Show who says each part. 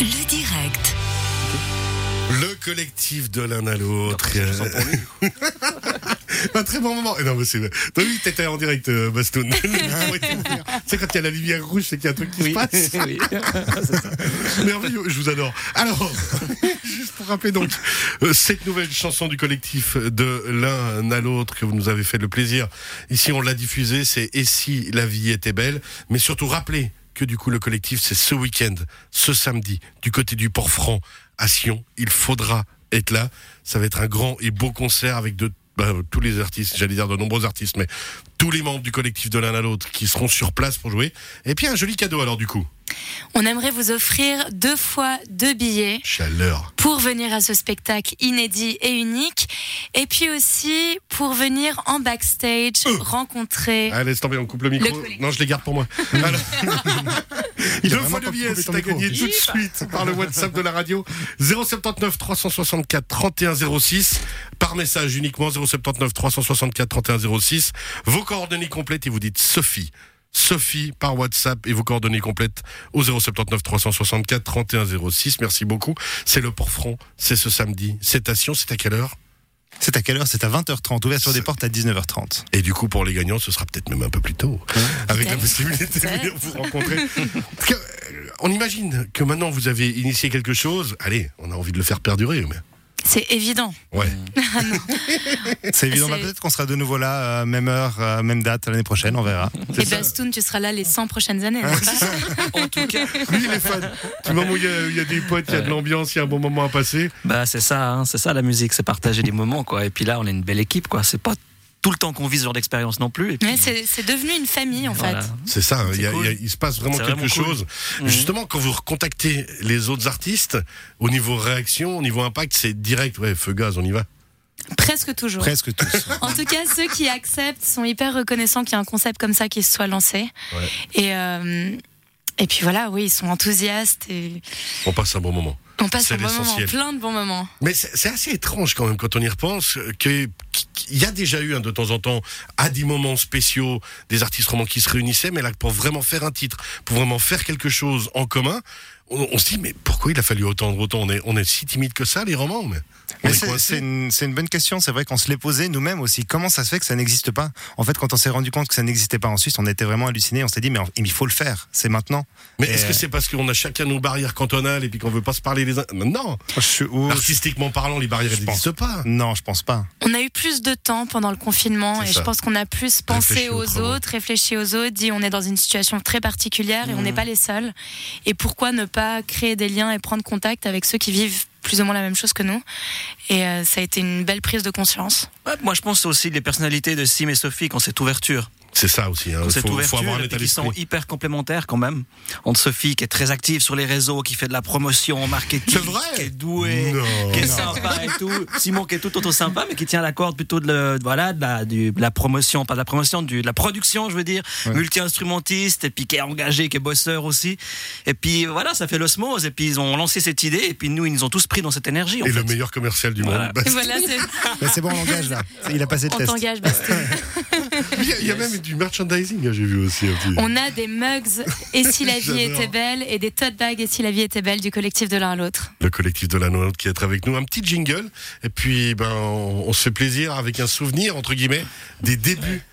Speaker 1: Le direct.
Speaker 2: Le collectif de l'un à l'autre. Un très bon moment. Et non, mais c'est. Toi, oui, t'étais en direct, euh, Bastoun. c'est quand il y a la lumière rouge, c'est qu'il y a un truc qui se passe.
Speaker 3: oui.
Speaker 2: Merveilleux, je vous adore. Alors, juste pour rappeler donc, euh, cette nouvelle chanson du collectif de l'un à l'autre que vous nous avez fait le plaisir. Ici, on l'a diffusée, c'est Et si la vie était belle. Mais surtout, rappelez que du coup, le collectif, c'est ce week-end, ce samedi, du côté du Port-Franc, à Sion. Il faudra être là. Ça va être un grand et beau concert avec bah, tous les artistes, j'allais dire de nombreux artistes, mais tous les membres du collectif de l'un à l'autre qui seront sur place pour jouer. Et puis un joli cadeau alors du coup.
Speaker 4: On aimerait vous offrir deux fois deux billets
Speaker 2: Chaleur.
Speaker 4: pour venir à ce spectacle inédit et unique. Et puis aussi pour venir en backstage rencontrer.
Speaker 2: Allez, laisse tomber, on coupe le micro.
Speaker 4: Le
Speaker 2: non, je les garde pour moi. Alors,
Speaker 5: Il a
Speaker 2: Deux
Speaker 5: vraiment
Speaker 2: fois le billet, c'est à gagner tout de suite par le WhatsApp de la radio 079 364 31 06 par message uniquement 079 364 31 06 vos coordonnées complètes et vous dites Sophie Sophie par WhatsApp et vos coordonnées complètes au 079 364 31 06 merci beaucoup. C'est le Port-Franc c'est ce samedi. C'est à Sion c'est à quelle heure?
Speaker 5: C'est à quelle heure? C'est à 20h30. Ouverture des portes à 19h30.
Speaker 2: et du coup pour les gagnants ce sera peut-être même un peu plus tôt. Avec la possibilité de venir vous rencontrer. Parce que, euh, on imagine que maintenant vous avez initié quelque chose. Allez on a envie de le faire perdurer mais
Speaker 4: C'est évident.
Speaker 2: ouais
Speaker 5: C'est évident. Bah, Peut-être qu'on sera de nouveau là, euh, même heure, euh, même date l'année prochaine. On verra.
Speaker 4: Et
Speaker 2: ça.
Speaker 4: Bastoun, tu seras là les 100 prochaines années. hein.
Speaker 3: En tout cas,
Speaker 2: Lui, il est fan. Du moment où il y a, il y a des potes, il y a de l'ambiance, il y a un bon moment à passer.
Speaker 3: bah c'est ça, hein, c'est ça la musique, c'est partager des moments quoi. Et puis là, on est une belle équipe quoi. C'est pas tout le temps qu'on vit ce genre d'expérience non plus. Et puis,
Speaker 4: Ouais, c'est devenu une famille en
Speaker 3: voilà.
Speaker 4: fait.
Speaker 2: C'est ça, il, y a-
Speaker 3: cool.
Speaker 2: il y a- il se passe vraiment quelque
Speaker 3: vraiment cool.
Speaker 2: chose.
Speaker 3: Mhm.
Speaker 2: Justement, quand vous recontactez les autres artistes, au niveau réaction, au niveau impact, c'est direct. Ouais, feu gaz, on y va.
Speaker 4: Presque toujours.
Speaker 5: Presque tous.
Speaker 4: En tout cas, ceux qui acceptent sont hyper reconnaissants qu'il y a un concept comme ça qui se soit lancé.
Speaker 2: Ouais.
Speaker 4: Et, euh, et puis voilà, oui, ils sont enthousiastes et
Speaker 2: On passe un bon moment.
Speaker 4: on passe un bon moment, plein de bons moments.
Speaker 2: Mais c'est c'est assez étrange quand même quand on y repense que qu'il y a déjà eu hein, de temps en temps à des moments spéciaux des artistes romans qui se réunissaient, mais là pour vraiment faire un titre, pour vraiment faire quelque chose en commun, on, on se dit mais pourquoi il a fallu attendre autant? On est on est si timide que ça les romans, mais
Speaker 5: c'est une, bonne question. C'est vrai qu'on se l'est posé nous-mêmes aussi. Comment ça se fait que ça n'existe pas? En fait, quand on s'est rendu compte que ça n'existait pas en Suisse, on était vraiment hallucinés. On s'est dit, mais il faut le faire. C'est maintenant.
Speaker 2: Mais est-ce que c'est parce qu'on a chacun nos barrières cantonales et puis qu'on veut pas se parler les uns? Non,
Speaker 5: Je ou-
Speaker 2: artistiquement parlant, les barrières
Speaker 5: Je pense.
Speaker 2: n'existent pas.
Speaker 5: Non, je pense pas.
Speaker 4: On a eu plus de temps pendant le confinement et
Speaker 2: ça.
Speaker 4: je pense qu'on a plus pensé
Speaker 2: Réfléchi
Speaker 4: aux autres, réfléchi aux autres, dit on est dans une situation très particulière et on n'est pas les seuls. Et pourquoi ne pas créer des liens et prendre contact avec ceux qui vivent plus ou moins la même chose que nous Et euh, ça a été une belle prise de conscience.
Speaker 3: Moi, je pense aussi les personnalités de Sim et Sophie quand cette ouverture.
Speaker 2: C'est ça aussi. Hein.
Speaker 3: Cette
Speaker 2: faut, avoir un état
Speaker 3: qui sont hyper complémentaires quand même. Entre Sophie qui est très active sur les réseaux, qui fait de la promotion, marketing,
Speaker 2: C'est vrai?
Speaker 3: qui est douée,
Speaker 2: Non.
Speaker 3: qui est sympa et tout. Simon qui est tout autant sympa, mais qui tient la corde plutôt de, le- voilà, de, la, du- de la promotion, pas de la promotion, du, de la production, je veux dire, multi-instrumentiste, et puis qui est engagé, qui est bosseur aussi. Et puis voilà, ça fait l'osmose. Et puis ils ont lancé cette idée, et puis nous, ils nous ont tous pris dans cette énergie. En
Speaker 2: Et
Speaker 3: fait.
Speaker 2: le meilleur commercial du
Speaker 3: Voilà.
Speaker 2: monde. Bah,
Speaker 4: voilà, c'est-
Speaker 5: Mais c'est bon, on engage là. Il a passé le
Speaker 4: on
Speaker 5: test.
Speaker 4: t'engage, Bastoun.
Speaker 2: Il y a, il y a même du merchandising, hein, j'ai vu aussi.
Speaker 4: On a des mugs Et si la vie était belle et des tote bags Et si la vie était belle du collectif de l'un à l'autre.
Speaker 2: Le collectif de la Note qui est avec nous. Un petit jingle. Et puis, ben, on, on se fait plaisir avec un souvenir, entre guillemets, des débuts